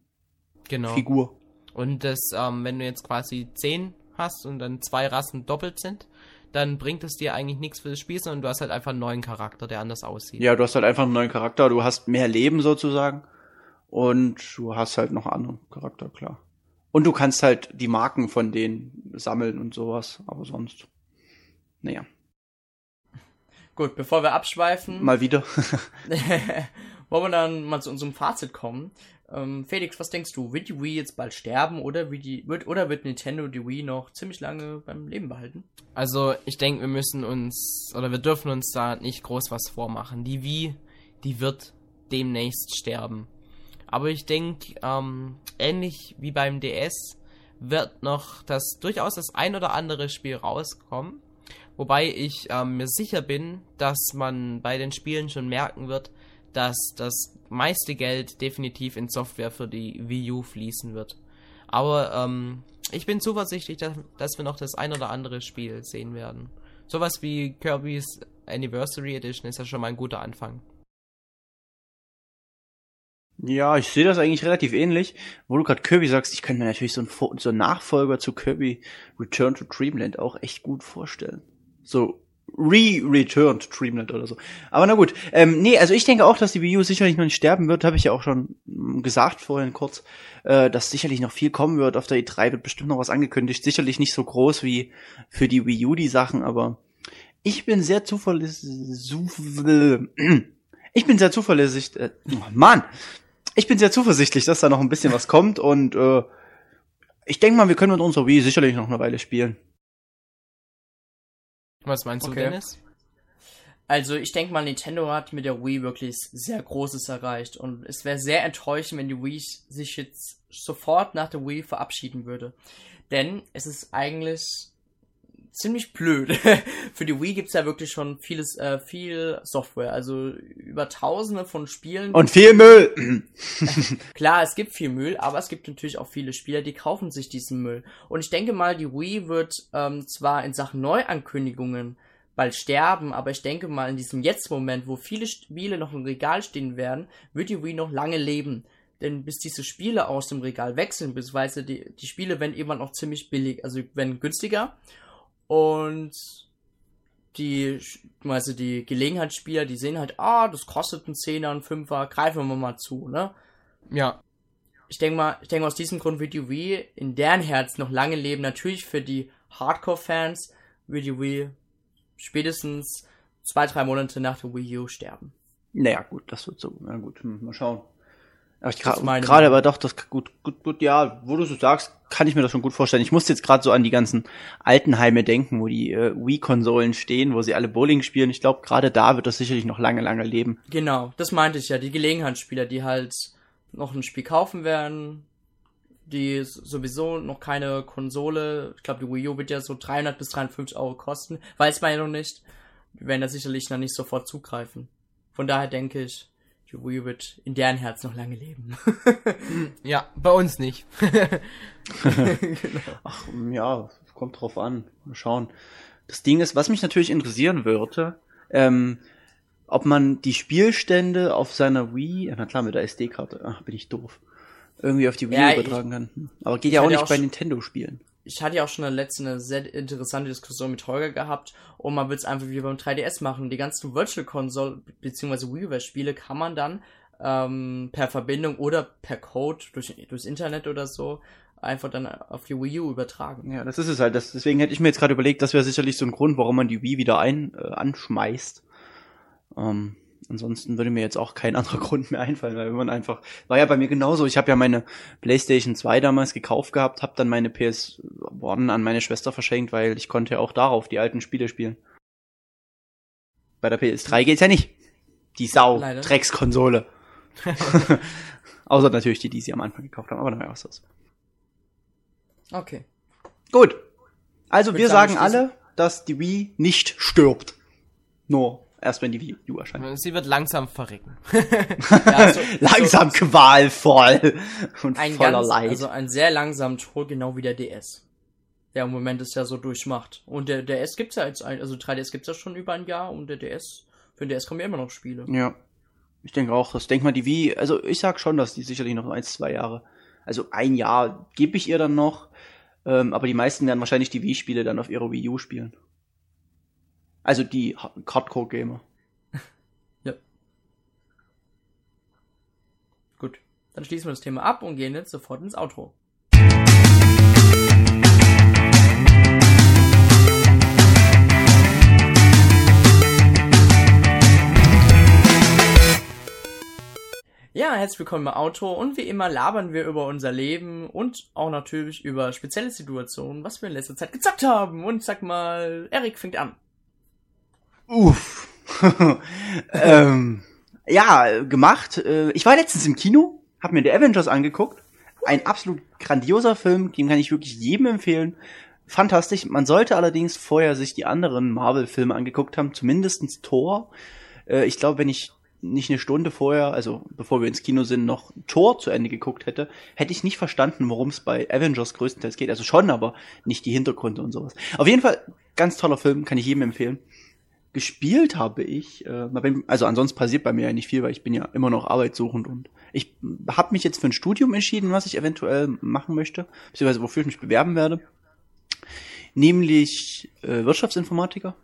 Genau. Figur. Und das, ähm, wenn du jetzt quasi 10 hast und dann zwei Rassen doppelt sind, dann bringt es dir eigentlich nichts für das Spiel, sondern du hast halt einfach einen neuen Charakter, der anders aussieht. Ja, du hast halt einfach einen neuen Charakter, du hast mehr Leben sozusagen. Und du hast halt noch einen anderen Charakter, klar. Und du kannst halt die Marken von denen sammeln und sowas, aber sonst. Naja, Gut, bevor wir abschweifen, mal wieder. *laughs* wollen wir dann mal zu unserem Fazit kommen. Ähm, Felix, was denkst du? Wird die Wii jetzt bald sterben oder wird, die, wird, oder wird Nintendo die Wii noch ziemlich lange beim Leben behalten? Also ich denke, wir müssen uns, oder wir dürfen uns da nicht groß was vormachen. Die Wii, die wird demnächst sterben. Aber ich denke, ähm, ähnlich wie beim DS, wird noch das durchaus das ein oder andere Spiel rauskommen. Wobei ich ähm, mir sicher bin, dass man bei den Spielen schon merken wird, dass das meiste Geld definitiv in Software für die Wii U fließen wird. Aber ähm, ich bin zuversichtlich, dass, dass wir noch das ein oder andere Spiel sehen werden. Sowas wie Kirby's Anniversary Edition ist ja schon mal ein guter Anfang. Ja, ich sehe das eigentlich relativ ähnlich. Wo du gerade Kirby sagst, ich könnte mir natürlich so einen, so einen Nachfolger zu Kirby Return to Dreamland auch echt gut vorstellen. So Re-Returned Dreamland oder so. Aber na gut. Ähm, nee, also ich denke auch, dass die Wii U sicherlich noch nicht sterben wird. Habe ich ja auch schon mm, gesagt vorhin kurz, äh, dass sicherlich noch viel kommen wird. Auf der E3 wird bestimmt noch was angekündigt. Sicherlich nicht so groß wie für die Wii U die Sachen, aber ich bin sehr zuverlässig. *clears throat* Ich bin sehr zuverlässig. Äh, oh Mann! Ich bin sehr zuversichtlich, dass da noch ein bisschen was kommt und äh, ich denke mal, wir können mit unserer Wii sicherlich noch eine Weile spielen. Was meinst du, Okay. Dennis? Also ich denke mal, Nintendo hat mit der Wii wirklich sehr Großes erreicht und es wäre sehr enttäuschend, wenn die Wii sich jetzt sofort nach der Wii verabschieden würde. Denn es ist eigentlich ziemlich blöd. *laughs* Für die Wii gibt's ja wirklich schon vieles, äh, viel Software, also über tausende von Spielen. Und viel Müll! *laughs* Klar, es gibt viel Müll, aber es gibt natürlich auch viele Spieler, die kaufen sich diesen Müll. Und ich denke mal, die Wii wird ähm, zwar in Sachen Neuankündigungen bald sterben, aber ich denke mal, in diesem Jetzt-Moment, wo viele Spiele noch im Regal stehen werden, wird die Wii noch lange leben. Denn bis diese Spiele aus dem Regal wechseln, beziehungsweise die, die Spiele werden irgendwann auch ziemlich billig, also werden günstiger. Und die, also die Gelegenheitsspieler, die sehen halt, ah, das kostet einen Zehner, einen Fünfer, greifen wir mal zu, ne? Ja, ich denke mal, ich denke aus diesem Grund wird die Wii in deren Herz noch lange leben. Natürlich für die Hardcore-Fans wird die Wii spätestens zwei, drei Monate nach der Wii U sterben. Naja, gut, das wird so. Na gut, hm, mal schauen. Aber ich gerade aber doch, das gut, gut, gut, ja, wo du so sagst, kann ich mir das schon gut vorstellen. Ich musste jetzt gerade so an die ganzen Altenheime denken, wo die äh, Wii-Konsolen stehen, wo sie alle Bowling spielen. Ich glaube, gerade da wird das sicherlich noch lange, lange leben. Genau, das meinte ich ja. Die Gelegenheitsspieler, die halt noch ein Spiel kaufen werden, die sowieso noch keine Konsole, ich glaube, die Wii U wird ja so 300 bis 350 Euro kosten, weiß man ja noch nicht. Die werden da sicherlich noch nicht sofort zugreifen. Von daher denke ich, die Wii wird in deren Herz noch lange leben. *laughs* ja, bei uns nicht. *laughs* Ach, ja, kommt drauf an. Mal schauen. Das Ding ist, was mich natürlich interessieren würde, ähm, ob man die Spielstände auf seiner Wii, na klar, mit der SD-Karte, ach, bin ich doof, irgendwie auf die Wii Ja, ich- übertragen kann. Hm. Aber geht ich ja auch nicht auch bei Nintendo-Spielen. Ich hatte ja auch schon eine letzte eine sehr interessante Diskussion mit Holger gehabt und man wird es einfach wie beim 3DS machen. Die ganzen Virtual Console bzw. WiiWare Spiele kann man dann ähm, per Verbindung oder per Code durch, durchs Internet oder so einfach dann auf die Wii U übertragen. Ja, das ist es halt. Das, deswegen hätte ich mir jetzt gerade überlegt, das wäre sicherlich so ein Grund, warum man die Wii wieder ein, äh, anschmeißt. Ähm, ansonsten würde mir jetzt auch kein *laughs* anderer Grund mehr einfallen, weil wenn man einfach, war ja bei mir genauso, ich habe ja meine PlayStation 2 damals gekauft gehabt, habe dann meine PS1 an meine Schwester verschenkt, weil ich konnte ja auch darauf die alten Spiele spielen. Bei der PS3 geht's ja nicht. Die Sau, Leider. Dreckskonsole. *laughs* *laughs* Außer natürlich die, die sie am Anfang gekauft haben, aber naja, was ist das? Okay. Gut. Also wir sagen, alle, dass die Wii nicht stirbt. Nur erst wenn die Wii U erscheint. Sie wird langsam verrecken. *laughs* Ja, so- *laughs* Langsam so, qualvoll und ein voller ganz, Leid. also ein sehr langsamen Tod, genau wie der DS. Der im Moment es ja so durchmacht. Und der DS gibt's ja jetzt, ein, also 3DS gibt's ja schon über ein Jahr und der DS, für den DS kommen ja immer noch Spiele. ja. Ich denke auch, das denk mal die Wii, also ich sag schon, dass die sicherlich noch ein, zwei Jahre, also ein Jahr gebe ich ihr dann noch, ähm, aber die meisten werden wahrscheinlich die Wii-Spiele dann auf ihrer Wii U spielen. Also die Ha- Hardcore-Gamer. *laughs* Gut, dann schließen wir das Thema ab und gehen jetzt sofort ins Outro. Ja, herzlich willkommen im Auto und wie immer labern wir über unser Leben und auch natürlich über spezielle Situationen, was wir in letzter Zeit gezockt haben. Und sag mal, Erik fängt an. Uff. *laughs* ähm, ja, gemacht. Äh, Ich war letztens im Kino, hab mir The Avengers angeguckt. Ein absolut grandioser Film, den kann ich wirklich jedem empfehlen. Fantastisch. Man sollte allerdings vorher sich die anderen Marvel-Filme angeguckt haben, zumindestens Thor. Äh, Ich glaube, wenn ich nicht eine Stunde vorher, also bevor wir ins Kino sind, noch Tor zu Ende geguckt hätte, hätte ich nicht verstanden, worum es bei Avengers größtenteils geht. Also schon, aber nicht die Hintergründe und sowas. Auf jeden Fall, ganz toller Film, kann ich jedem empfehlen. Gespielt habe ich, äh, also ansonsten passiert bei mir ja nicht viel, weil ich bin ja immer noch arbeitssuchend und ich habe mich jetzt für ein Studium entschieden, was ich eventuell machen möchte, beziehungsweise wofür ich mich bewerben werde. Nämlich äh, Wirtschaftsinformatiker.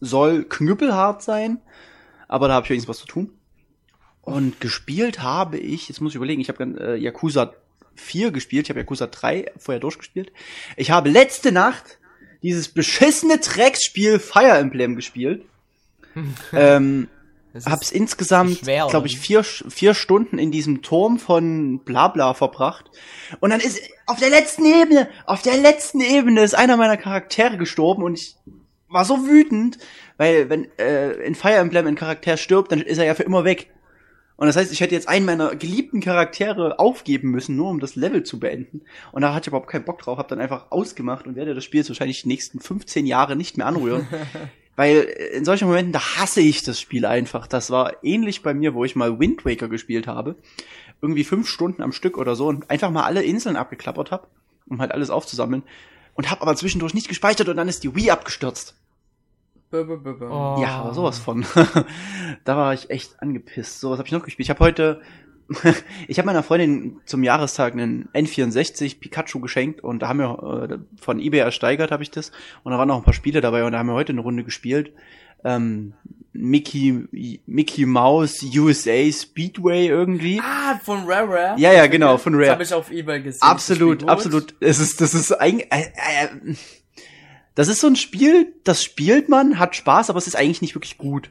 Soll knüppelhart sein, aber da habe ich wenigstens was zu tun. Und gespielt habe ich, jetzt muss ich überlegen, ich habe äh, Yakuza 4 gespielt, ich habe Yakuza 3 vorher durchgespielt. Ich habe letzte Nacht dieses beschissene Drecksspiel Fire Emblem gespielt. *laughs* ähm, hab's insgesamt, glaube ich, vier, vier Stunden in diesem Turm von Blabla verbracht. Und dann ist auf der letzten Ebene, auf der letzten Ebene ist einer meiner Charaktere gestorben und ich war so wütend, weil wenn äh, in Fire Emblem ein Charakter stirbt, dann ist er ja für immer weg. Und das heißt, ich hätte jetzt einen meiner geliebten Charaktere aufgeben müssen, nur um das Level zu beenden. Und da hatte ich überhaupt keinen Bock drauf, habe dann einfach ausgemacht und werde das Spiel jetzt wahrscheinlich die nächsten 15 Jahre nicht mehr anrühren. *laughs* Weil in solchen Momenten, da hasse ich das Spiel einfach. Das war ähnlich bei mir, wo ich mal Wind Waker gespielt habe. Irgendwie fünf Stunden am Stück oder so und einfach mal alle Inseln abgeklappert habe, um halt alles aufzusammeln. Und habe aber zwischendurch nicht gespeichert und dann ist die Wii abgestürzt. Oh. Ja, aber sowas von. *laughs* da war ich echt angepisst. Sowas habe ich noch gespielt. Ich habe heute, *laughs* ich habe meiner Freundin zum Jahrestag einen N64 Pikachu geschenkt und da haben wir äh, von eBay ersteigert, habe ich das. Und da waren noch ein paar Spiele dabei und da haben wir heute eine Runde gespielt. Ähm, Mickey, Mickey Mouse USA Speedway irgendwie. Ah, von Rare Rare? Ja, ja, genau, von Rare. Das habe ich auf eBay gesehen. Absolut, absolut. Es ist, das ist eigentlich, äh, äh, das ist so ein Spiel, das spielt man, hat Spaß, aber es ist eigentlich nicht wirklich gut.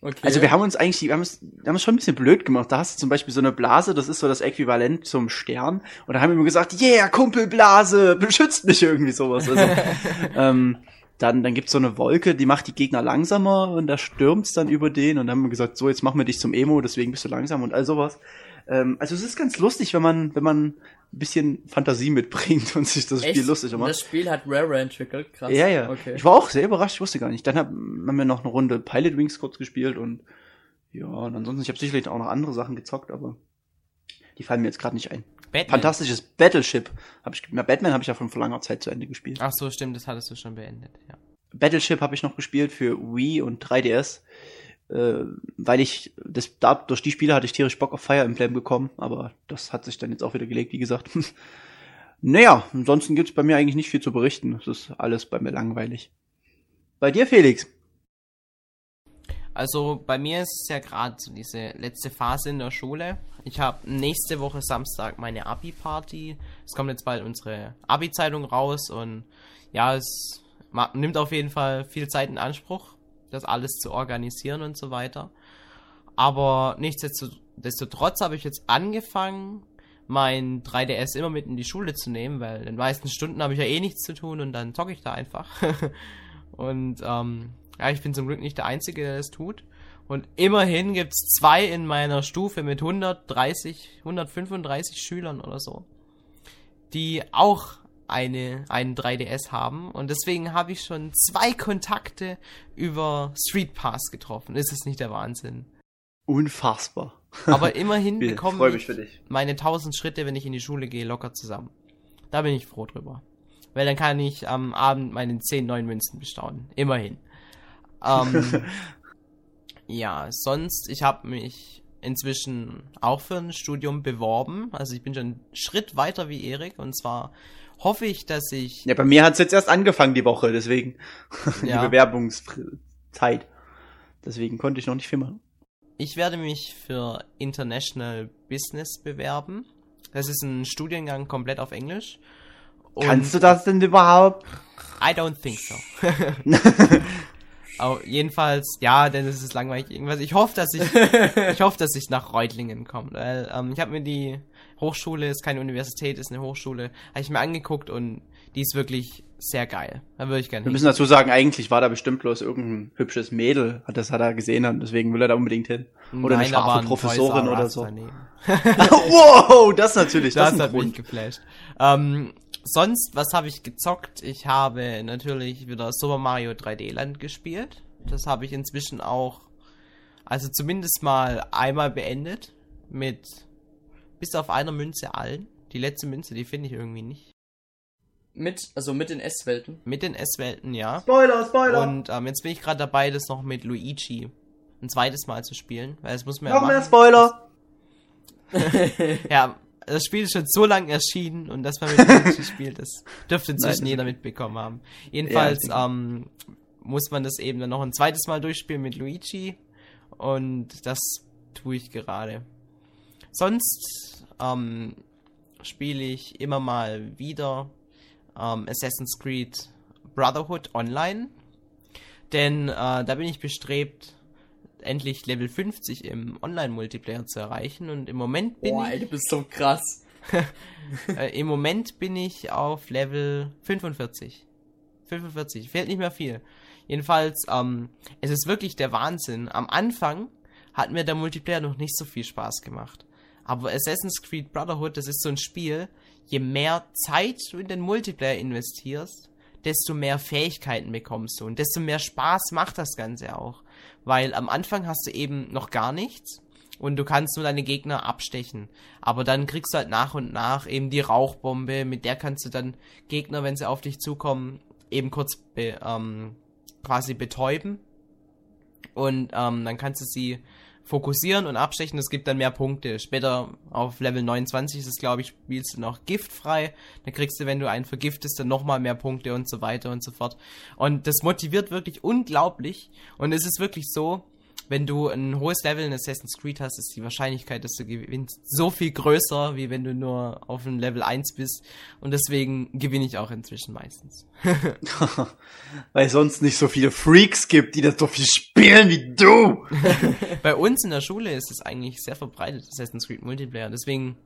Okay. Also wir haben uns eigentlich, wir haben es, wir haben es schon ein bisschen blöd gemacht. Da hast du zum Beispiel so eine Blase, das ist so das Äquivalent zum Stern. Und da haben wir immer gesagt, yeah, Kumpelblase, beschützt mich irgendwie sowas. Also, *laughs* ähm, dann, dann gibt's so eine Wolke, die macht die Gegner langsamer und da stürmt's dann über den und dann haben wir gesagt, so, jetzt machen wir dich zum Emo, deswegen bist du langsam und all sowas. Ähm, also es ist ganz lustig, wenn man, wenn man ein bisschen Fantasie mitbringt *laughs* und sich das Echt? Spiel lustig macht. Das Spiel hat Rare entwickelt, krass. Ja, ja. Okay. Ich war auch sehr überrascht, ich wusste gar nicht. Dann hab, haben wir noch eine Runde Pilot Wings kurz gespielt und ja, und ansonsten, ich habe sicherlich auch noch andere Sachen gezockt, aber die fallen mir jetzt gerade nicht ein. Batman. Fantastisches Battleship. Hab ich, na, Batman habe ich ja von vor langer Zeit zu Ende gespielt. Ach so, stimmt, das hattest du schon beendet, ja. Battleship habe ich noch gespielt für Wii und 3DS äh, weil ich das da durch die Spiele hatte ich tierisch Bock auf Fire Emblem bekommen, aber das hat sich dann jetzt auch wieder gelegt, wie gesagt. *laughs* naja, ansonsten gibt's bei mir eigentlich nicht viel zu berichten. Es ist alles bei mir langweilig. Bei dir, Felix? Also bei mir ist es ja gerade so diese letzte Phase in der Schule. Ich habe nächste Woche Samstag meine Abi-Party. Es kommt jetzt bald unsere Abi-Zeitung raus und ja, es nimmt auf jeden Fall viel Zeit in Anspruch das alles zu organisieren und so weiter. Aber nichtsdestotrotz habe ich jetzt angefangen, mein 3DS immer mit in die Schule zu nehmen, weil in den meisten Stunden habe ich ja eh nichts zu tun und dann zocke ich da einfach. *laughs* und ähm, ja, ich bin zum Glück nicht der Einzige, der das tut. Und immerhin gibt es zwei in meiner Stufe mit 130, 135 Schülern oder so, die auch eine, einen 3DS haben. Und deswegen habe ich schon zwei Kontakte über Street Pass getroffen. Ist es nicht der Wahnsinn? Unfassbar. Aber immerhin *laughs* bekomme ich meine 1000 Schritte, wenn ich in die Schule gehe, locker zusammen. Da bin ich froh drüber. Weil dann kann ich am Abend meine 10 neuen Münzen bestaunen. Immerhin. Ähm, *laughs* ja, sonst, ich habe mich inzwischen auch für ein Studium beworben. Also ich bin schon einen Schritt weiter wie Erik. Und zwar hoffe ich, dass ich. Ja, bei mir hat es jetzt erst angefangen die Woche, deswegen *laughs* ja. die Bewerbungszeit. Deswegen konnte ich noch nicht viel machen. Ich werde mich für International Business bewerben. Das ist ein Studiengang komplett auf Englisch. Und Kannst du das denn überhaupt? I don't think so. *laughs* Aber jedenfalls, ja, denn es ist langweilig irgendwas. Ich hoffe, dass ich, *laughs* ich hoffe, dass ich nach Reutlingen komme. Weil, ähm, ich habe mir die Hochschule, ist keine Universität, ist eine Hochschule, habe ich mir angeguckt und die ist wirklich sehr geil. Da würde ich gerne. Wir müssen dazu sagen, eigentlich war da bestimmt bloß irgendein hübsches Mädel, das hat er gesehen und deswegen will er da unbedingt hin. Oder Nein, eine scharfe Professorin oder so. *laughs* wow, das natürlich, das, das hat Grund. mich geflasht. Ähm, sonst, was habe ich gezockt? Ich habe natürlich wieder Super Mario 3D Land gespielt. Das habe ich inzwischen auch Also zumindest mal einmal beendet. Mit bis auf einer Münze allen. Die letzte Münze, die finde ich irgendwie nicht. Mit, also mit den S-Welten. Mit den S-Welten, ja. Spoiler, Spoiler. Und ähm, jetzt bin ich gerade dabei, das noch mit Luigi ein zweites Mal zu spielen. Weil das muss ja Noch mehr machen. Spoiler. *laughs* Ja, das Spiel ist schon so lang erschienen und dass man mit Luigi spielt, das dürfte inzwischen jeder mitbekommen haben. Jedenfalls Ja, ähm, muss man das eben dann noch ein zweites Mal durchspielen mit Luigi und das tue ich gerade. Sonst ähm, spiele ich immer mal wieder ähm, Assassin's Creed Brotherhood online, denn äh, da bin ich bestrebt, endlich Level 50 im Online-Multiplayer zu erreichen und im Moment bin Boah, ich ey, du bist so krass. *laughs* äh, Im Moment bin ich auf Level 45. 45, fehlt nicht mehr viel. Jedenfalls, ähm, es ist wirklich der Wahnsinn. Am Anfang hat mir der Multiplayer noch nicht so viel Spaß gemacht. Aber Assassin's Creed Brotherhood, das ist so ein Spiel, je mehr Zeit du in den Multiplayer investierst, desto mehr Fähigkeiten bekommst du und desto mehr Spaß macht das Ganze auch. Weil am Anfang hast du eben noch gar nichts und du kannst nur deine Gegner abstechen. Aber dann kriegst du halt nach und nach eben die Rauchbombe, mit der kannst du dann Gegner, wenn sie auf dich zukommen, eben kurz be, ähm, quasi betäuben. Und ähm, dann kannst du sie fokussieren und abstechen. Es gibt dann mehr Punkte. Später auf Level 29 ist es, glaube ich, spielst du noch giftfrei. Dann kriegst du, wenn du einen vergiftest, dann nochmal mehr Punkte und so weiter und so fort. Und das motiviert wirklich unglaublich. Und es ist wirklich so, wenn du ein hohes Level in Assassin's Creed hast, ist die Wahrscheinlichkeit, dass du gewinnst, so viel größer, wie wenn du nur auf einem Level 1 bist. Und deswegen gewinne ich auch inzwischen meistens. *laughs* *laughs* Weil es sonst nicht so viele Freaks gibt, die das so viel spielen wie du. *laughs* Bei uns in der Schule ist es eigentlich sehr verbreitet, Assassin's Creed Multiplayer. Deswegen,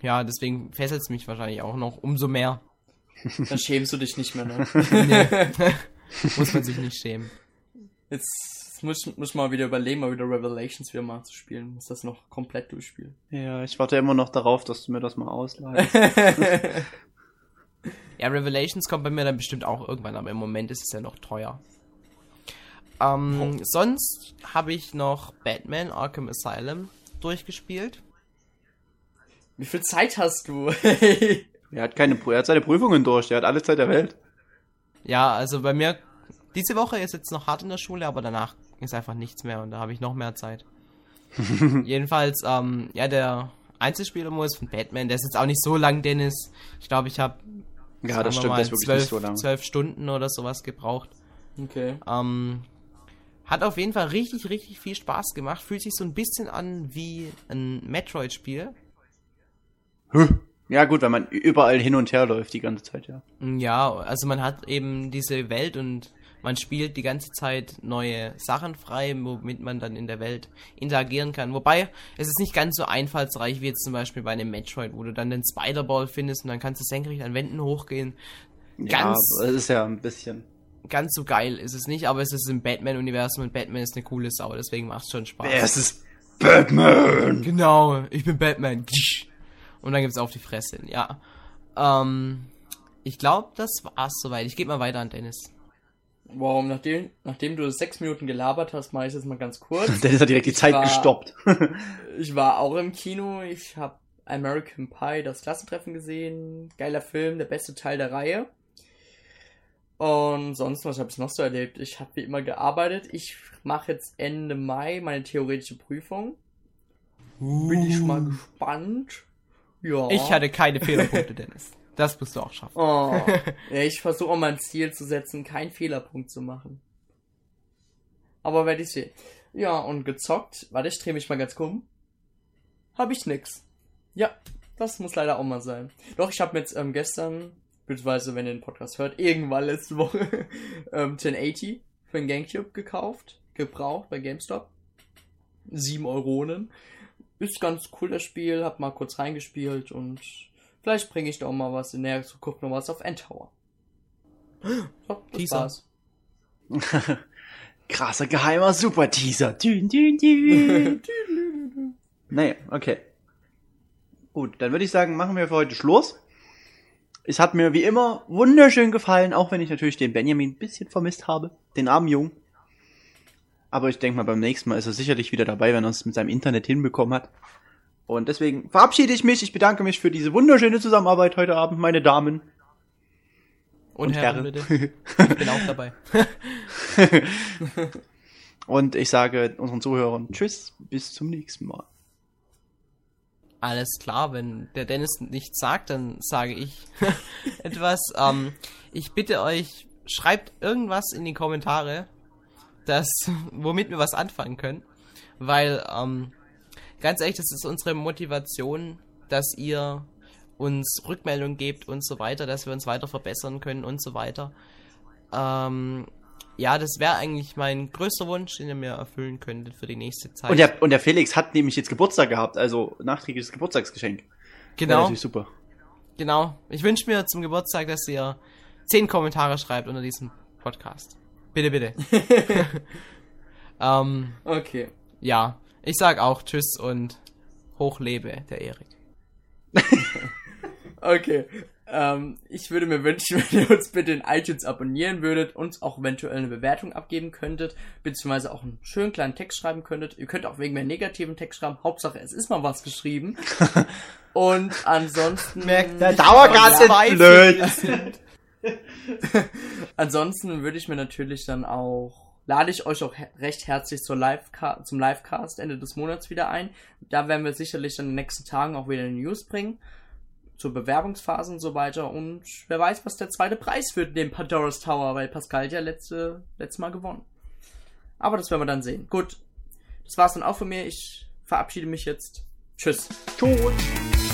ja, deswegen fesselt es mich wahrscheinlich auch noch umso mehr. Dann schämst du dich nicht mehr, ne? Muss man sich nicht schämen. Jetzt muss, muss mal wieder überlegen, mal wieder Revelations wieder mal zu spielen. Muss das noch komplett durchspielen. Ja, ich warte immer noch darauf, dass du mir das mal ausleihst. *laughs* Ja, Revelations kommt bei mir dann bestimmt auch irgendwann, aber im Moment ist es ja noch teuer. Ähm, sonst habe ich noch Batman Arkham Asylum durchgespielt. Wie viel Zeit hast du? *laughs* er hat keine, er hat seine Prüfungen durch, er hat alle Zeit der Welt. Ja, also bei mir, diese Woche ist jetzt noch hart in der Schule, aber danach ist einfach nichts mehr und da habe ich noch mehr Zeit. *laughs* Jedenfalls, ähm, ja, der Einzelspielermodus von Batman, der ist jetzt auch nicht so lang, Dennis. Ich glaube, ich habe Ja, das stimmt, das ist wirklich nicht so lang. zwölf Stunden oder sowas gebraucht. okay. Ähm, hat auf jeden Fall richtig, richtig viel Spaß gemacht. Fühlt sich so ein bisschen an wie ein Metroid-Spiel. Ja, gut, wenn man überall hin und her läuft die ganze Zeit, ja. Ja, also man hat eben diese Welt und man spielt die ganze Zeit neue Sachen frei, womit man dann in der Welt interagieren kann. Wobei, es ist nicht ganz so einfallsreich wie jetzt zum Beispiel bei einem Metroid, wo du dann den Spider-Ball findest und dann kannst du senkrecht an Wänden hochgehen. ja, Ganz, aber es ist ja ein bisschen. ganz so geil ist es nicht, aber es ist im Batman-Universum und Batman ist eine coole Sau, deswegen macht es schon Spaß. Es ist Batman! Genau, ich bin Batman. Und dann gibt's auf die Fresse. Ja. Ähm, ich glaube, das war's soweit. Ich gebe mal weiter an Dennis. Wow, nachdem, nachdem du sechs Minuten gelabert hast, mache ich das mal ganz kurz. *laughs* Dennis hat direkt die Zeit war- gestoppt. *laughs* Ich war auch im Kino. Ich habe American Pie, das Klassentreffen gesehen. Geiler Film, der beste Teil der Reihe. Und sonst, was habe ich noch so erlebt? Ich habe wie immer gearbeitet. Ich mache jetzt Ende Mai meine theoretische Prüfung. Bin ich mal gespannt. Ja. Ich hatte keine Fehlerpunkte, Dennis. *laughs* Das musst du auch schaffen. Oh. *laughs* ja, ich versuche auch mal ein Ziel zu setzen, keinen Fehlerpunkt zu machen. Aber werde ich sehen. Ja, und gezockt. Warte, ich drehe mich mal ganz krumm. Hab ich nix. Ja, das muss leider auch mal sein. Doch, ich habe mir jetzt ähm, gestern, beziehungsweise wenn ihr den Podcast hört, irgendwann letzte Woche *laughs* ähm, 1080 für den Gamecube gekauft. Gebraucht bei GameStop. 7 Euronen. Ist ganz cool das Spiel, hab mal kurz reingespielt und vielleicht bringe ich da auch mal was in näher Zukunft noch was auf Endtower. So, das war's. *laughs* Krasser geheimer Super-Teaser. Dün, dün, dün. *laughs* naja, okay. Gut, dann würde ich sagen, machen wir für heute Schluss. Es hat mir wie immer wunderschön gefallen, auch wenn ich natürlich den Benjamin ein bisschen vermisst habe. Den armen Jungen. Aber ich denke mal, beim nächsten Mal ist er sicherlich wieder dabei, wenn er es mit seinem Internet hinbekommen hat. Und deswegen verabschiede ich mich. Ich bedanke mich für diese wunderschöne Zusammenarbeit heute Abend, meine Damen. Und, Und Herren, Herren. bitte. Ich bin auch dabei. *laughs* Und ich sage unseren Zuhörern Tschüss, bis zum nächsten Mal. Alles klar, wenn der Dennis nichts sagt, dann sage ich *laughs* etwas. Ähm, ich bitte euch, schreibt irgendwas in die Kommentare, das, womit wir was anfangen können. Weil, ähm, ganz ehrlich, das ist unsere Motivation, dass ihr uns Rückmeldung gebt und so weiter, dass wir uns weiter verbessern können und so weiter. Ähm, ja, das wäre eigentlich mein größter Wunsch, den ihr mir erfüllen könntet für die nächste Zeit. Und der, und der Felix hat nämlich jetzt Geburtstag gehabt, also nachträgliches Geburtstagsgeschenk. Genau. natürlich super. Genau. Ich wünsche mir zum Geburtstag, dass ihr zehn Kommentare schreibt unter diesem Podcast. Bitte, bitte. *laughs* *laughs* ähm, Okay. ja. Ich sag auch Tschüss und hochlebe der Erik. *laughs* Okay. Ähm, ich würde mir wünschen, *laughs* wenn ihr uns bitte in iTunes abonnieren würdet, uns auch eventuell eine Bewertung abgeben könntet, beziehungsweise auch einen schönen kleinen Text schreiben könntet. Ihr könnt auch wegen mehr negativen Text schreiben. Hauptsache, es ist mal was geschrieben. *laughs* Und ansonsten. Der Dauergast ist blöd. Ansonsten würde ich mir natürlich dann auch, lade ich euch auch recht herzlich zur Live zum Livecast Ende des Monats wieder ein. Da werden wir sicherlich in den nächsten Tagen auch wieder News bringen. Zur Bewerbungsphase und so weiter. Und wer weiß, was der zweite Preis wird dem Pandora's Tower, weil Pascal ja letzte, letztes Mal gewonnen. Aber das werden wir dann sehen. Gut. Das war's dann auch von mir. Ich verabschiede mich jetzt. Tschüss. Tschüss.